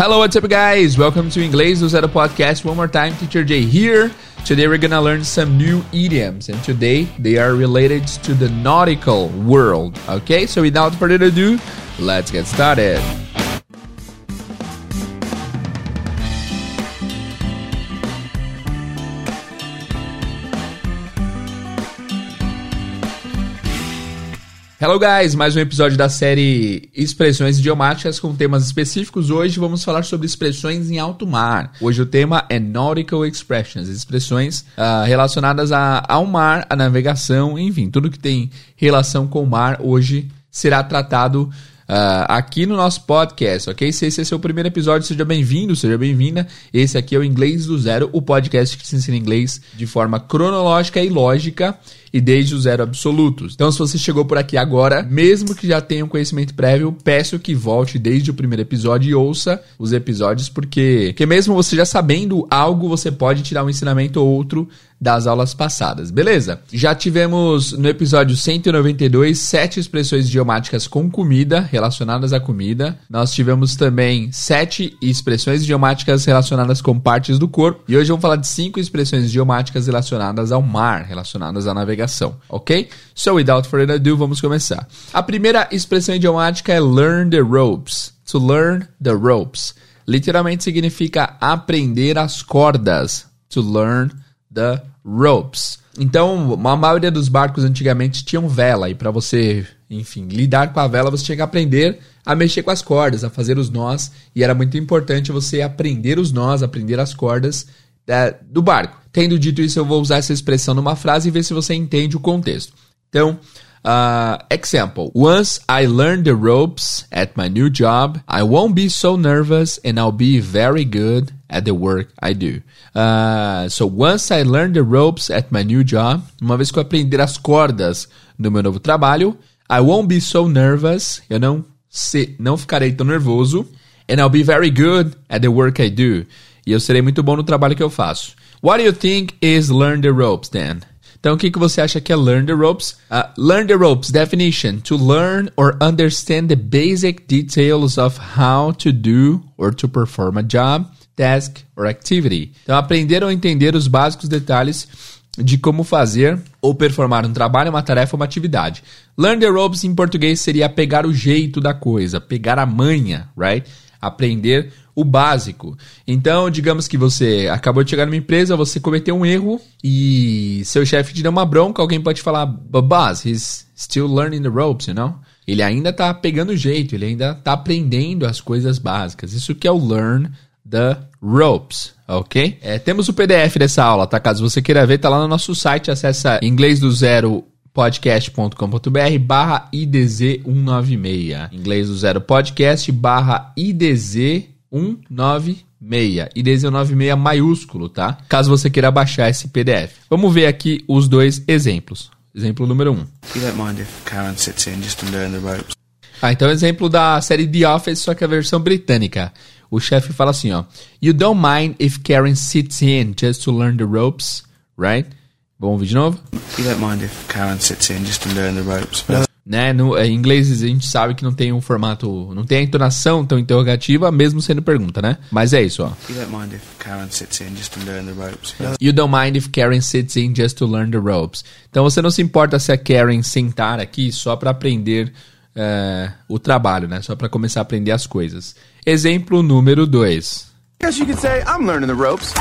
Hello, what's up, guys? Welcome to Inglês do Zero Podcast. One more time, Teacher Jay here. Today, we're gonna learn some new idioms, and today they are related to the nautical world. Okay, so without further ado, let's get started. Hello guys, mais um episódio da série Expressões Idiomáticas com temas específicos. Hoje vamos falar sobre expressões em alto mar. Hoje o tema é Nautical Expressions, expressões uh, relacionadas a, ao mar, à navegação, enfim, tudo que tem relação com o mar hoje será tratado uh, aqui no nosso podcast, ok? Se esse é seu primeiro episódio, seja bem-vindo, seja bem-vinda. Esse aqui é o Inglês do Zero, o podcast que te ensina inglês de forma cronológica e lógica e desde o zero absoluto. Então, se você chegou por aqui agora, mesmo que já tenha um conhecimento prévio, peço que volte desde o primeiro episódio e ouça os episódios, porque, porque mesmo você já sabendo algo, você pode tirar um ensinamento ou outro das aulas passadas, beleza? Já tivemos no episódio 192 sete expressões idiomáticas com comida, relacionadas à comida. Nós tivemos também sete expressões idiomáticas relacionadas com partes do corpo. E hoje vamos falar de cinco expressões idiomáticas relacionadas ao mar, relacionadas à navegação, ok? So, without further ado, vamos começar. A primeira expressão idiomática é learn the ropes. To learn the ropes. Literalmente significa aprender as cordas. To learn the ropes. Então, a maioria dos barcos antigamente tinham vela e para você, enfim, lidar com a vela, você tinha que aprender a mexer com as cordas, a fazer os nós, e era muito importante você aprender os nós, aprender as cordas é, do barco. Tendo dito isso, eu vou usar essa expressão numa frase e ver se você entende o contexto. Então, Uh, example, once I learn the ropes at my new job, I won't be so nervous and I'll be very good at the work I do. Uh, so once I learn the ropes at my new job, uma vez que eu aprender as cordas no meu novo trabalho, I won't be so nervous, eu não, se, não ficarei tão nervoso, and I'll be very good at the work I do. E eu serei muito bom no trabalho que eu faço. What do you think is learn the ropes then? Então, o que, que você acha que é learn the ropes? Uh, learn the ropes definition: to learn or understand the basic details of how to do or to perform a job, task or activity. Então, aprender ou entender os básicos detalhes de como fazer ou performar um trabalho, uma tarefa uma atividade. Learn the ropes em português seria pegar o jeito da coisa, pegar a manha, right? Aprender o básico. Então, digamos que você acabou de chegar numa empresa, você cometeu um erro e seu chefe te deu uma bronca, alguém pode falar, boss, he's still learning the ropes, you know? Ele ainda tá pegando jeito, ele ainda tá aprendendo as coisas básicas. Isso que é o learn the ropes, ok? É, temos o PDF dessa aula, tá? Caso você queira ver, tá lá no nosso site, acessa inglês do zero podcast.com.br barra IDZ196. Inglês do zero podcast barra IDZ 196. E desde o 96 maiúsculo, tá? Caso você queira baixar esse PDF. Vamos ver aqui os dois exemplos. Exemplo número 1. Um. Ah, então exemplo da série The Office, só que a versão britânica. O chefe fala assim, ó. You don't mind if Karen sits in just to learn the ropes, right? Vamos ouvir de novo? You don't mind if Karen sits in just to learn the ropes. But né? No, em inglês a gente sabe que não tem um formato, não tem a entonação tão interrogativa, mesmo sendo pergunta, né? Mas é isso, ó. You don't mind if Karen sits in just to learn the ropes. You don't mind if Karen sits in just to learn the ropes. Então você não se importa se a Karen sentar aqui só para aprender uh, o trabalho, né? Só para começar a aprender as coisas. Exemplo número 2. Guess you could say I'm learning the ropes.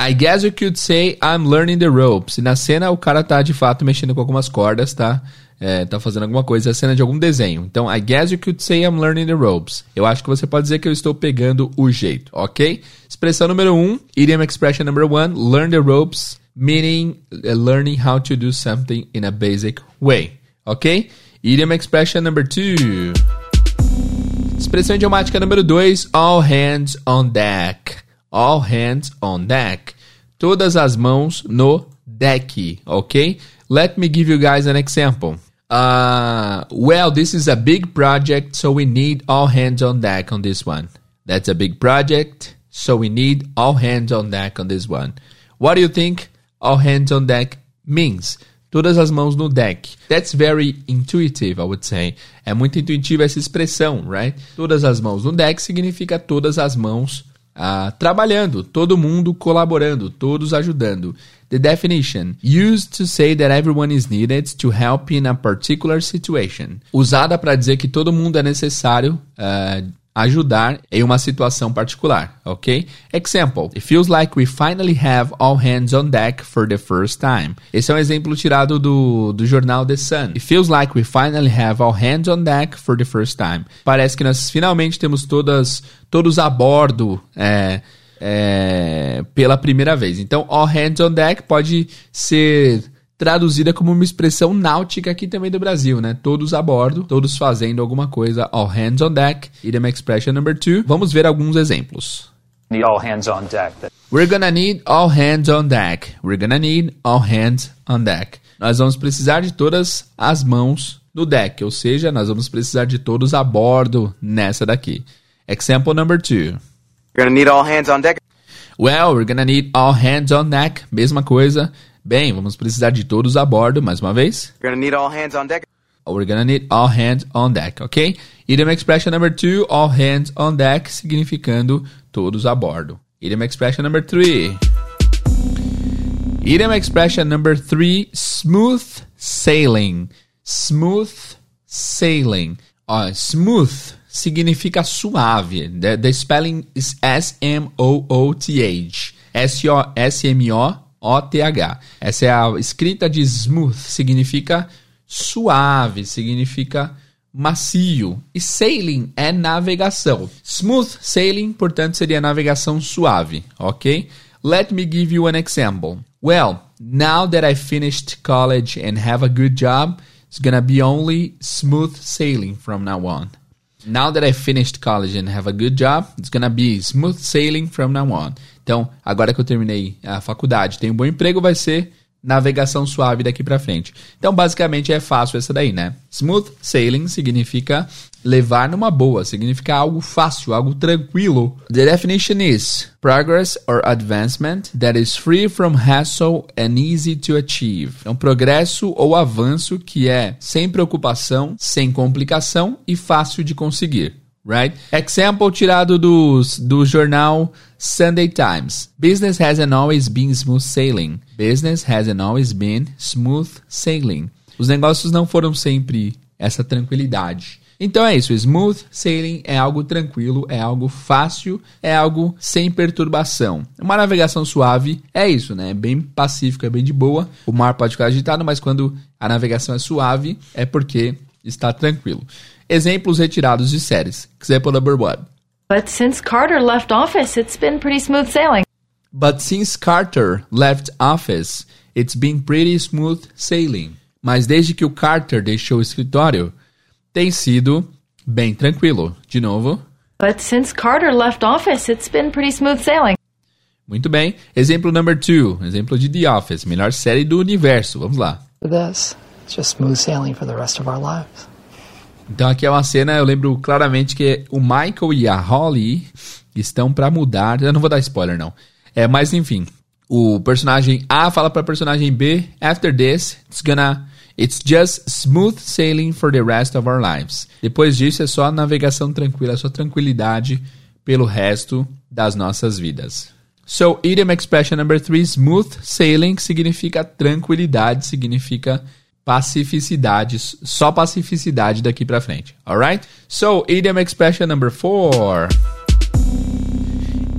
I guess you could say I'm learning the ropes. E na cena o cara tá de fato mexendo com algumas cordas, tá? É, tá fazendo alguma coisa, é a cena de algum desenho. Então, I guess you could say I'm learning the ropes. Eu acho que você pode dizer que eu estou pegando o jeito, ok? Expressão número 1, um, idiom expression number 1, learn the ropes, meaning uh, learning how to do something in a basic way, ok? Idiom expression number 2. Expressão idiomática número 2, all hands on deck. All hands on deck. Todas as mãos no deck, ok? Let me give you guys an example. Uh, well, this is a big project, so we need all hands on deck on this one. That's a big project, so we need all hands on deck on this one. What do you think all hands on deck means? Todas as mãos no deck. That's very intuitive, I would say. É muito intuitiva essa expressão, right? Todas as mãos no deck significa todas as mãos uh, trabalhando, todo mundo colaborando, todos ajudando. The definition used to say that everyone is needed to help in a particular situation. Usada para dizer que todo mundo é necessário uh, ajudar em uma situação particular, ok? Example: It feels like we finally have all hands on deck for the first time. Esse é um exemplo tirado do, do jornal The Sun. It feels like we finally have all hands on deck for the first time. Parece que nós finalmente temos todas todos a bordo. É, é, pela primeira vez. Então, all hands on deck pode ser traduzida como uma expressão náutica aqui também do Brasil, né? Todos a bordo, todos fazendo alguma coisa. All hands on deck. Idiom expression number two. Vamos ver alguns exemplos. Need all hands on deck. We're gonna need all hands on deck. We're gonna need all hands on deck. Nós vamos precisar de todas as mãos no deck, ou seja, nós vamos precisar de todos a bordo nessa daqui. Example number two. We're gonna need all hands on deck. Well, we're gonna need all hands on deck. Mesma coisa. Bem, vamos precisar de todos a bordo, mais uma vez. We're gonna need all hands on deck. We're gonna need all hands on deck, ok? Idiom expression number two, all hands on deck, significando todos a bordo. Idiom expression number three. Idiom expression number three, smooth sailing. Smooth sailing. Uh, smooth significa suave. The, the spelling is S-M-O-O-T-H. S-O-S-M-O O-T-H. Essa é a escrita de smooth, significa suave, significa macio. E sailing é navegação. Smooth sailing, portanto, seria navegação suave, ok? Let me give you an example. Well, now that I finished college and have a good job, it's gonna be only smooth sailing from now on. Now that I finished college and have a good job, it's gonna be smooth sailing from now on. Então, agora que eu terminei a faculdade, tenho um bom emprego, vai ser navegação suave daqui para frente. Então, basicamente é fácil essa daí, né? Smooth sailing significa levar numa boa, significa algo fácil, algo tranquilo. The definition is progress or advancement that is free from hassle and easy to achieve. Um progresso ou avanço que é sem preocupação, sem complicação e fácil de conseguir right? Example tirado do, do jornal Sunday Times. Business hasn't always been smooth sailing. Business hasn't always been smooth sailing. Os negócios não foram sempre essa tranquilidade. Então é isso, smooth sailing é algo tranquilo, é algo fácil, é algo sem perturbação. Uma navegação suave é isso, né? É bem pacífico, é bem de boa. O mar pode ficar agitado, mas quando a navegação é suave, é porque está tranquilo. Exemplos retirados de séries. Example number one. But since Carter left office, it's been pretty smooth sailing. But since Carter left office, it's been pretty smooth sailing. Mas desde que o Carter deixou o escritório, tem sido bem tranquilo. De novo. But since Carter left office, it's been pretty smooth sailing. Muito bem. Exemplo number two. Exemplo de The Office, melhor série do universo. Vamos lá. This, it's just smooth sailing for the rest of our lives. Então aqui é uma cena, eu lembro claramente que o Michael e a Holly estão para mudar. Eu não vou dar spoiler não. É, mas enfim, o personagem A fala para personagem B, after this, it's gonna It's just smooth sailing for the rest of our lives. Depois disso é só navegação tranquila, é só tranquilidade pelo resto das nossas vidas. So, idiom expression number three, smooth sailing significa tranquilidade, significa pacificidade, só pacificidade daqui para frente. Alright? So, idiom expression number four.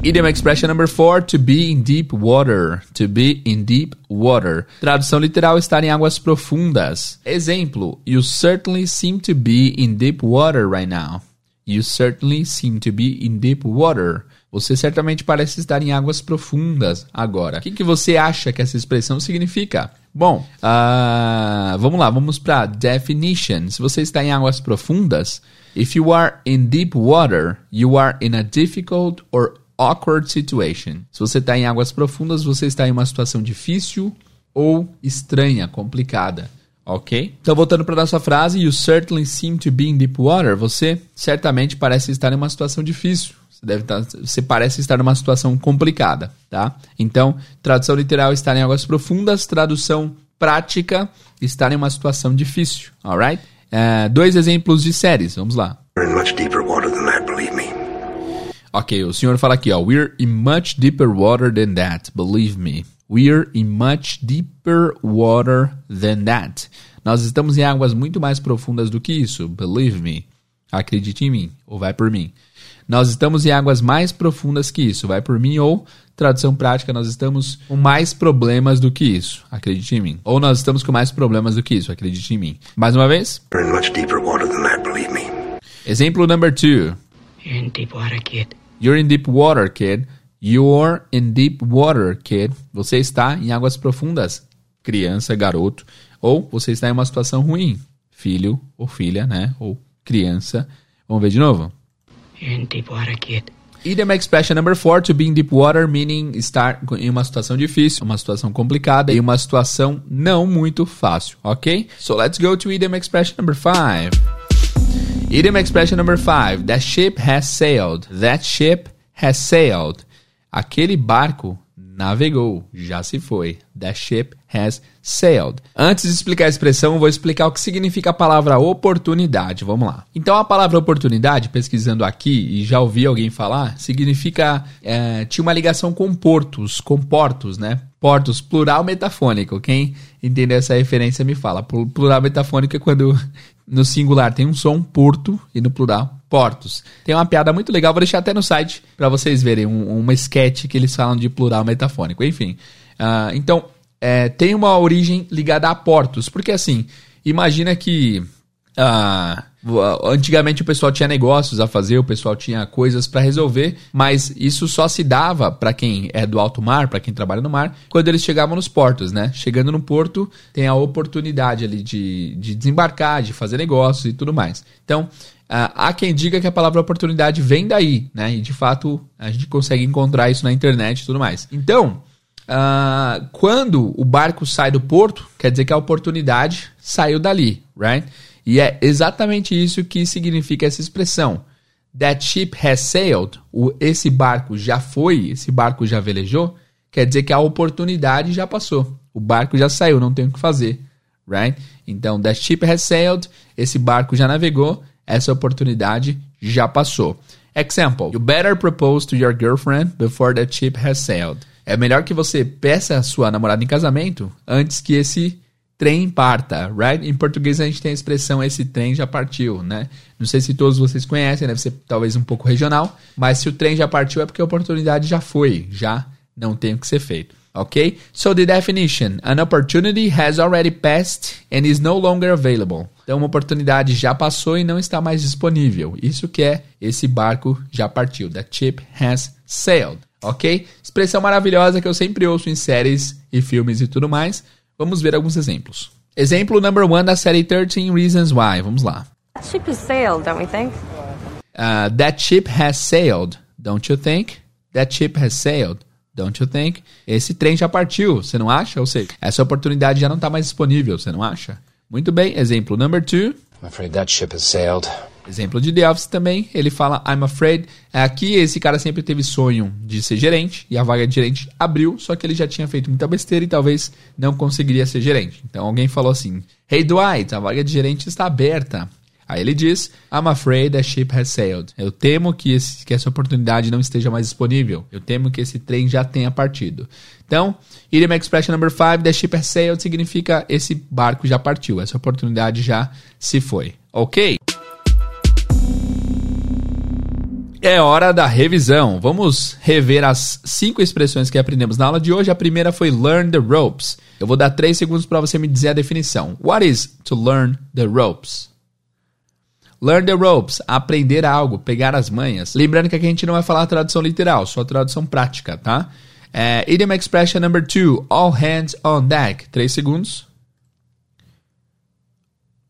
Idiom expression number four, to be in deep water. To be in deep water. Tradução literal, estar em águas profundas. Exemplo, you certainly seem to be in deep water right now. You certainly seem to be in deep water. Você certamente parece estar em águas profundas agora. O que, que você acha que essa expressão significa? Bom, uh, vamos lá, vamos para definition. Se você está em águas profundas, if you are in deep water, you are in a difficult or awkward situation. Se você está em águas profundas, você está em uma situação difícil ou estranha, complicada. Ok? Então, voltando para nossa frase, you certainly seem to be in deep water. Você certamente parece estar em uma situação difícil. Você, deve estar, você parece estar numa situação complicada, tá? Então, tradução literal, estar em águas profundas. Tradução prática, estar em uma situação difícil, alright? Uh, dois exemplos de séries, vamos lá. We're in much deeper water than that, believe me. Ok, o senhor fala aqui, ó. We're in much deeper water than that, believe me. We're in much deeper water than that. Nós estamos em águas muito mais profundas do que isso, believe me. Acredite em mim, ou vai por mim. Nós estamos em águas mais profundas que isso, vai por mim, ou, tradução prática, nós estamos com mais problemas do que isso, acredite em mim. Ou nós estamos com mais problemas do que isso, acredite em mim. Mais uma vez. We're in much deeper water than that, believe me. Exemplo number two. You're in deep water, kid. You're in deep water, kid. You're in deep water, kid. Você está em águas profundas, criança, garoto. Ou você está em uma situação ruim, filho ou filha, né? Ou criança. Vamos ver de novo. You're in deep water, kid. Idiom expression number four, to be in deep water, meaning estar em uma situação difícil, uma situação complicada e uma situação não muito fácil, ok? So let's go to idiom expression number five. Idiom expression number five, that ship has sailed. That ship has sailed. Aquele barco navegou, já se foi. That ship has sailed. Antes de explicar a expressão, vou explicar o que significa a palavra oportunidade. Vamos lá. Então, a palavra oportunidade, pesquisando aqui e já ouvi alguém falar, significa. É, tinha uma ligação com portos, com portos, né? Portos, plural metafônico. Quem entender essa referência me fala. Plural metafônico é quando no singular tem um som, porto, e no plural, portos. Tem uma piada muito legal, vou deixar até no site para vocês verem, um, uma sketch que eles falam de plural metafônico. Enfim, uh, então, é, tem uma origem ligada a portos, porque assim, imagina que uh, antigamente o pessoal tinha negócios a fazer, o pessoal tinha coisas para resolver, mas isso só se dava para quem é do alto mar, para quem trabalha no mar, quando eles chegavam nos portos, né? Chegando no porto, tem a oportunidade ali de, de desembarcar, de fazer negócios e tudo mais. Então, há quem diga que a palavra oportunidade vem daí, né? E de fato a gente consegue encontrar isso na internet e tudo mais. Então, uh, quando o barco sai do porto, quer dizer que a oportunidade saiu dali, right? E é exatamente isso que significa essa expressão. That ship has sailed. O, esse barco já foi, esse barco já velejou. Quer dizer que a oportunidade já passou. O barco já saiu, não tem o que fazer, right? Então, that ship has sailed. Esse barco já navegou essa oportunidade já passou. Example: You better propose to your girlfriend before the ship has sailed. É melhor que você peça a sua namorada em casamento antes que esse trem parta, right? Em português a gente tem a expressão esse trem já partiu, né? Não sei se todos vocês conhecem, deve ser talvez um pouco regional, mas se o trem já partiu é porque a oportunidade já foi, já não tem o que ser feito. Ok? So the definition: an opportunity has already passed and is no longer available. Então, uma oportunidade já passou e não está mais disponível. Isso que é esse barco já partiu. The ship has sailed. Ok? Expressão maravilhosa que eu sempre ouço em séries e filmes e tudo mais. Vamos ver alguns exemplos. Exemplo number one da série 13 Reasons Why. Vamos lá. That ship has sailed, don't we think? Uh, that ship has sailed, don't you think? That ship has sailed. Don't you think? Esse trem já partiu, você não acha? Ou seja, essa oportunidade já não está mais disponível, você não acha? Muito bem, exemplo number two. I'm afraid that ship has sailed. Exemplo de The Office também, ele fala I'm afraid. Aqui esse cara sempre teve sonho de ser gerente e a vaga de gerente abriu, só que ele já tinha feito muita besteira e talvez não conseguiria ser gerente. Então alguém falou assim: Hey Dwight, a vaga de gerente está aberta. Aí ele diz: I'm afraid the ship has sailed. Eu temo que, esse, que essa oportunidade não esteja mais disponível. Eu temo que esse trem já tenha partido. Então, idiom expression number 5, the ship has sailed, significa esse barco já partiu, essa oportunidade já se foi. Ok? É hora da revisão. Vamos rever as cinco expressões que aprendemos na aula de hoje. A primeira foi learn the ropes. Eu vou dar três segundos para você me dizer a definição. What is to learn the ropes? Learn the ropes, aprender algo, pegar as manhas. Lembrando que aqui a gente não vai falar tradução literal, só tradução prática, tá? É, idiom expression number two, all hands on deck. Três segundos.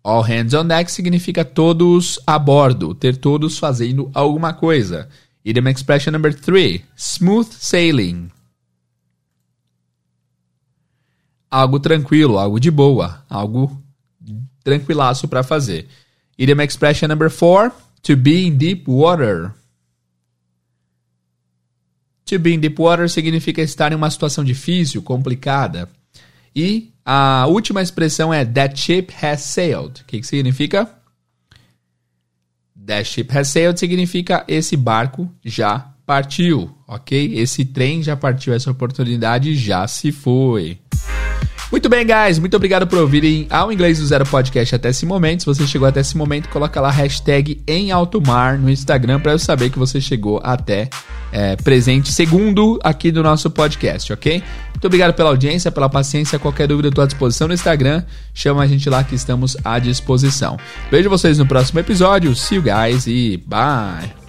All hands on deck significa todos a bordo, ter todos fazendo alguma coisa. Idiom expression number three, smooth sailing. Algo tranquilo, algo de boa, algo tranquilaço para fazer. Idiom expression number four, to be in deep water. To be in deep water significa estar em uma situação difícil, complicada. E A última expressão é That ship has sailed. O que, que significa? That ship has sailed significa esse barco já partiu, ok? Esse trem já partiu, essa oportunidade já se foi. Muito bem, guys. Muito obrigado por ouvirem ao Inglês do Zero Podcast até esse momento. Se você chegou até esse momento, coloca lá hashtag em alto mar no Instagram para eu saber que você chegou até é, presente segundo aqui do nosso podcast, ok? Muito obrigado pela audiência, pela paciência. Qualquer dúvida, estou à disposição no Instagram. Chama a gente lá que estamos à disposição. Vejo vocês no próximo episódio. See you guys e bye!